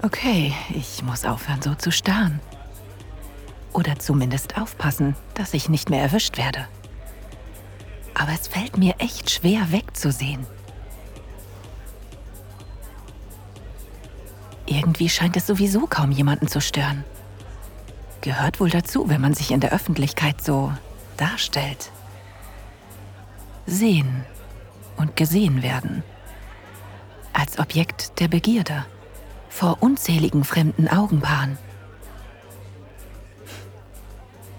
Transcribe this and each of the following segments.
Okay, ich muss aufhören, so zu starren. Oder zumindest aufpassen, dass ich nicht mehr erwischt werde. Aber es fällt mir echt schwer wegzusehen. Irgendwie scheint es sowieso kaum jemanden zu stören. Gehört wohl dazu, wenn man sich in der Öffentlichkeit so darstellt. Sehen und gesehen werden. Als Objekt der Begierde. Vor unzähligen fremden Augenpaaren.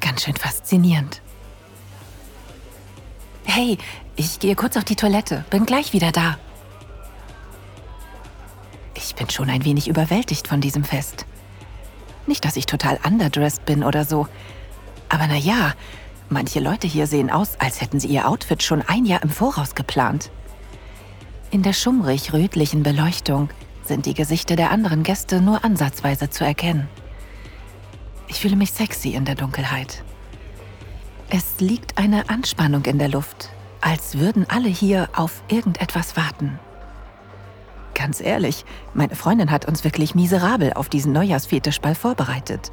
Ganz schön faszinierend. Hey, ich gehe kurz auf die Toilette. Bin gleich wieder da. Ich bin schon ein wenig überwältigt von diesem Fest. Nicht, dass ich total underdressed bin oder so. Aber na ja, manche Leute hier sehen aus, als hätten sie ihr Outfit schon ein Jahr im Voraus geplant. In der schummrig-rötlichen Beleuchtung sind die Gesichter der anderen Gäste nur ansatzweise zu erkennen. Ich fühle mich sexy in der Dunkelheit. Es liegt eine Anspannung in der Luft, als würden alle hier auf irgendetwas warten. Ganz ehrlich, meine Freundin hat uns wirklich miserabel auf diesen Neujahrsfetischball vorbereitet.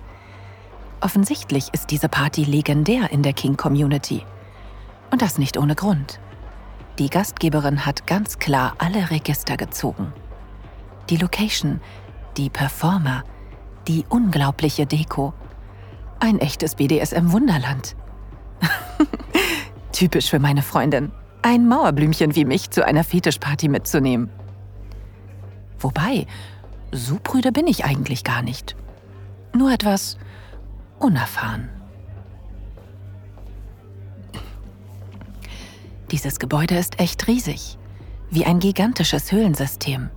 Offensichtlich ist diese Party legendär in der King-Community. Und das nicht ohne Grund. Die Gastgeberin hat ganz klar alle Register gezogen. Die Location, die Performer, die unglaubliche Deko. Ein echtes BDSM-Wunderland. Typisch für meine Freundin, ein Mauerblümchen wie mich zu einer Fetischparty mitzunehmen. Wobei, so prüde bin ich eigentlich gar nicht. Nur etwas unerfahren. Dieses Gebäude ist echt riesig, wie ein gigantisches Höhlensystem.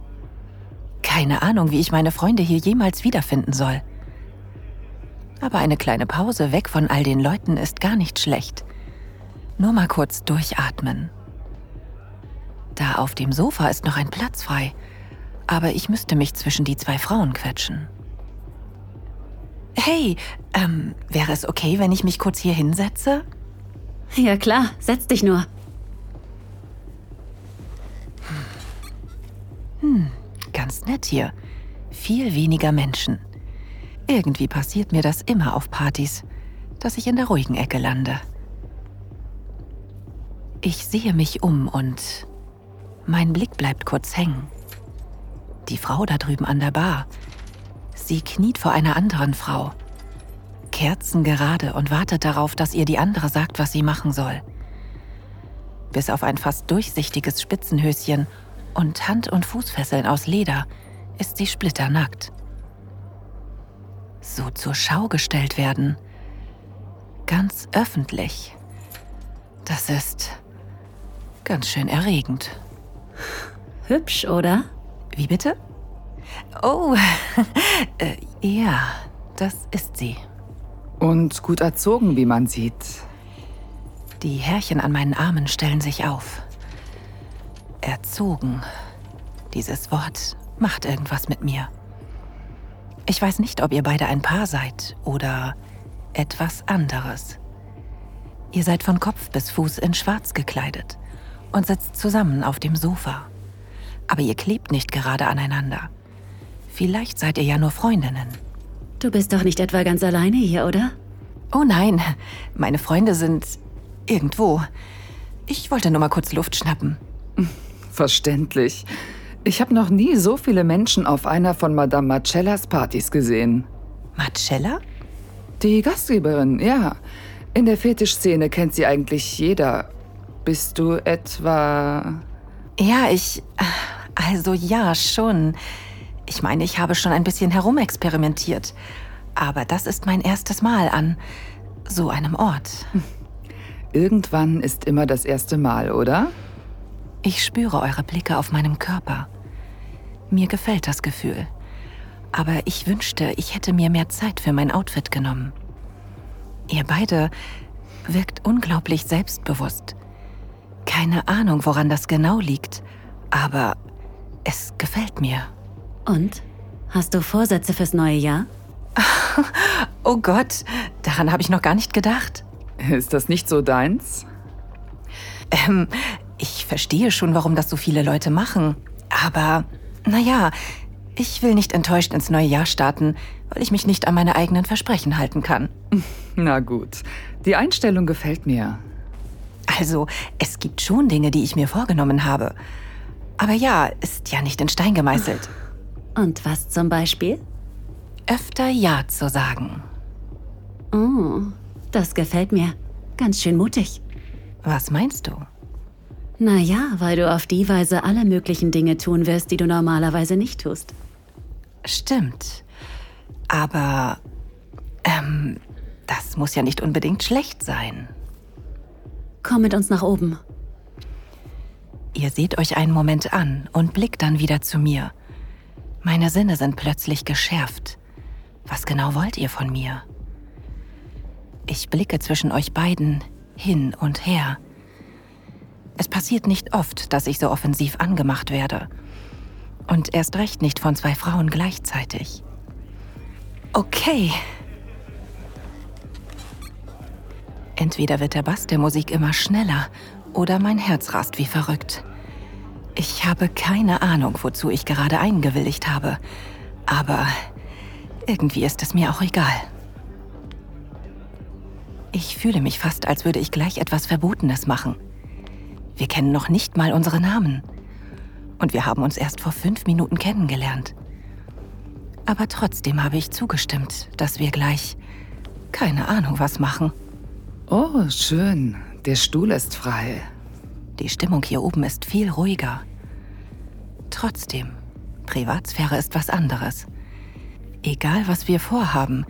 Keine Ahnung, wie ich meine Freunde hier jemals wiederfinden soll. Aber eine kleine Pause weg von all den Leuten ist gar nicht schlecht. Nur mal kurz durchatmen. Da auf dem Sofa ist noch ein Platz frei aber ich müsste mich zwischen die zwei Frauen quetschen. Hey, ähm, wäre es okay, wenn ich mich kurz hier hinsetze? Ja klar, setz dich nur. Hm, ganz nett hier. Viel weniger Menschen. Irgendwie passiert mir das immer auf Partys, dass ich in der ruhigen Ecke lande. Ich sehe mich um und mein Blick bleibt kurz hängen die Frau da drüben an der Bar. Sie kniet vor einer anderen Frau. Kerzengerade und wartet darauf, dass ihr die andere sagt, was sie machen soll. Bis auf ein fast durchsichtiges Spitzenhöschen und Hand- und Fußfesseln aus Leder ist sie splitternackt. So zur Schau gestellt werden. Ganz öffentlich. Das ist ganz schön erregend. Hübsch, oder? Wie bitte? Oh, äh, ja, das ist sie. Und gut erzogen, wie man sieht. Die Härchen an meinen Armen stellen sich auf. Erzogen. Dieses Wort macht irgendwas mit mir. Ich weiß nicht, ob ihr beide ein Paar seid oder etwas anderes. Ihr seid von Kopf bis Fuß in Schwarz gekleidet und sitzt zusammen auf dem Sofa aber ihr klebt nicht gerade aneinander. Vielleicht seid ihr ja nur Freundinnen. Du bist doch nicht etwa ganz alleine hier, oder? Oh nein, meine Freunde sind irgendwo. Ich wollte nur mal kurz Luft schnappen. Verständlich. Ich habe noch nie so viele Menschen auf einer von Madame Marcellas Partys gesehen. Marcella? Die Gastgeberin, ja. In der Fetischszene kennt sie eigentlich jeder. Bist du etwa... Ja, ich... Also ja, schon. Ich meine, ich habe schon ein bisschen herumexperimentiert. Aber das ist mein erstes Mal an so einem Ort. Irgendwann ist immer das erste Mal, oder? Ich spüre eure Blicke auf meinem Körper. Mir gefällt das Gefühl. Aber ich wünschte, ich hätte mir mehr Zeit für mein Outfit genommen. Ihr beide wirkt unglaublich selbstbewusst. Keine Ahnung, woran das genau liegt, aber es gefällt mir. Und? Hast du Vorsätze fürs neue Jahr? oh Gott, daran habe ich noch gar nicht gedacht. Ist das nicht so deins? Ähm, verstehe schon, warum das so viele Leute machen. Aber, naja, Ich will nicht enttäuscht ins neue Jahr starten, weil ich mich nicht an meine eigenen Versprechen halten kann. Na gut, die Einstellung gefällt mir. Also, es gibt schon Dinge, die ich mir vorgenommen habe. Aber ja, ist ja nicht in Stein gemeißelt. Und was zum Beispiel? Öfter Ja zu sagen. Oh, das gefällt mir. Ganz schön mutig. Was meinst du? Naja, weil du auf die Weise alle möglichen Dinge tun wirst, die du normalerweise nicht tust. Stimmt. Aber, ähm, das muss ja nicht unbedingt schlecht sein. Komm mit uns nach oben. Ihr seht euch einen Moment an und blickt dann wieder zu mir. Meine Sinne sind plötzlich geschärft. Was genau wollt ihr von mir? Ich blicke zwischen euch beiden hin und her. Es passiert nicht oft, dass ich so offensiv angemacht werde. Und erst recht nicht von zwei Frauen gleichzeitig. Okay. Entweder wird der Bass der Musik immer schneller oder mein Herz rast wie verrückt. Ich habe keine Ahnung, wozu ich gerade eingewilligt habe. Aber irgendwie ist es mir auch egal. Ich fühle mich fast, als würde ich gleich etwas Verbotenes machen. Wir kennen noch nicht mal unsere Namen. Und wir haben uns erst vor fünf Minuten kennengelernt. Aber trotzdem habe ich zugestimmt, dass wir gleich keine Ahnung was machen. Oh, schön. Der Stuhl ist frei. Die Stimmung hier oben ist viel ruhiger. Trotzdem, Privatsphäre ist was anderes. Egal, was wir vorhaben,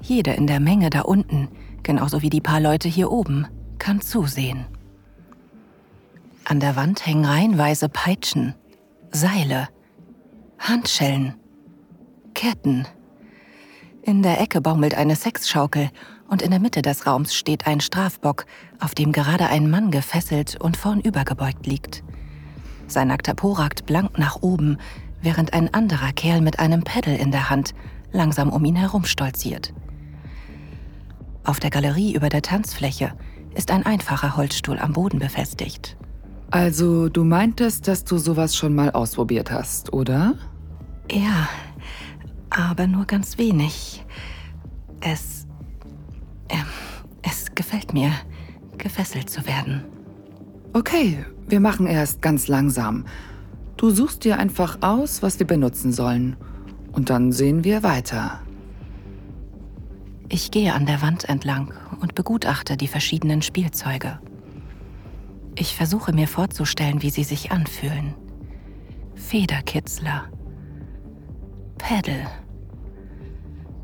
jeder in der Menge da unten, genauso wie die paar Leute hier oben, kann zusehen. An der Wand hängen reihenweise Peitschen, Seile, Handschellen, Ketten. In der Ecke baumelt eine Sexschaukel und in der Mitte des Raums steht ein Strafbock, auf dem gerade ein Mann gefesselt und vornübergebeugt liegt. Sein nackter Po ragt blank nach oben, während ein anderer Kerl mit einem Pedal in der Hand langsam um ihn herum stolziert. Auf der Galerie über der Tanzfläche ist ein einfacher Holzstuhl am Boden befestigt. Also, du meintest, dass du sowas schon mal ausprobiert hast, oder? Ja, aber nur ganz wenig. Es. Äh, es gefällt mir, gefesselt zu werden. Okay, wir machen erst ganz langsam. Du suchst dir einfach aus, was wir benutzen sollen. Und dann sehen wir weiter. Ich gehe an der Wand entlang und begutachte die verschiedenen Spielzeuge. Ich versuche mir vorzustellen, wie sie sich anfühlen. Federkitzler. Pedal.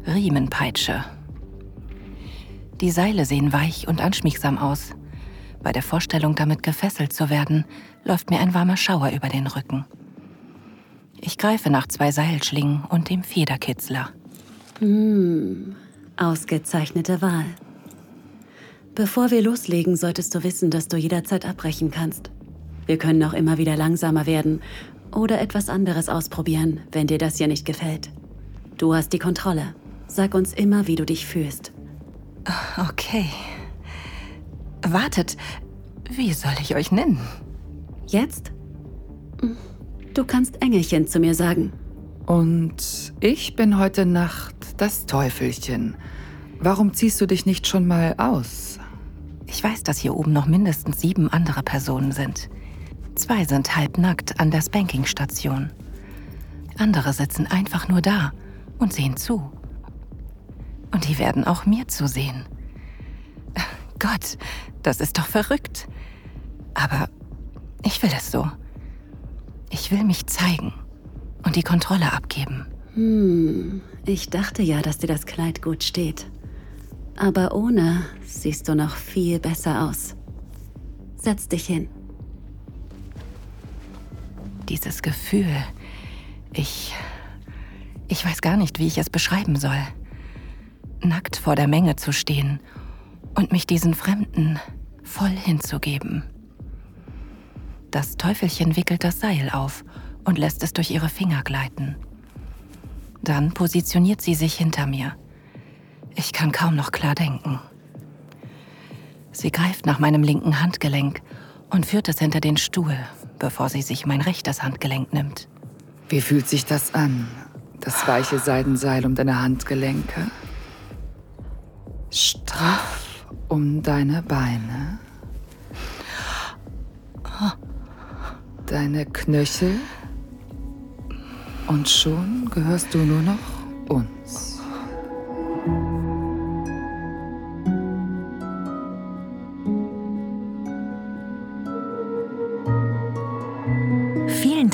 Riemenpeitsche. Die Seile sehen weich und anschmiegsam aus. Bei der Vorstellung, damit gefesselt zu werden, läuft mir ein warmer Schauer über den Rücken. Ich greife nach zwei Seilschlingen und dem Federkitzler. Hm, ausgezeichnete Wahl. Bevor wir loslegen, solltest du wissen, dass du jederzeit abbrechen kannst. Wir können auch immer wieder langsamer werden oder etwas anderes ausprobieren, wenn dir das hier nicht gefällt. Du hast die Kontrolle. Sag uns immer, wie du dich fühlst. Okay. Wartet, wie soll ich euch nennen? Jetzt? Du kannst Engelchen zu mir sagen. Und ich bin heute Nacht das Teufelchen. Warum ziehst du dich nicht schon mal aus? Ich weiß, dass hier oben noch mindestens sieben andere Personen sind. Zwei sind halbnackt an der Spanking-Station. Andere sitzen einfach nur da und sehen zu. Und die werden auch mir zusehen. Gott, das ist doch verrückt. Aber ich will es so. Ich will mich zeigen und die Kontrolle abgeben. Hm, ich dachte ja, dass dir das Kleid gut steht. Aber ohne siehst du noch viel besser aus. Setz dich hin. Dieses Gefühl, ich... Ich weiß gar nicht, wie ich es beschreiben soll. Nackt vor der Menge zu stehen und mich diesen Fremden voll hinzugeben. Das Teufelchen wickelt das Seil auf und lässt es durch ihre Finger gleiten. Dann positioniert sie sich hinter mir. Ich kann kaum noch klar denken. Sie greift nach meinem linken Handgelenk und führt es hinter den Stuhl, bevor sie sich mein rechtes Handgelenk nimmt. Wie fühlt sich das an? Das weiche Seidenseil um deine Handgelenke. Straff um deine Beine. Deine Knöchel. Und schon gehörst du nur noch uns.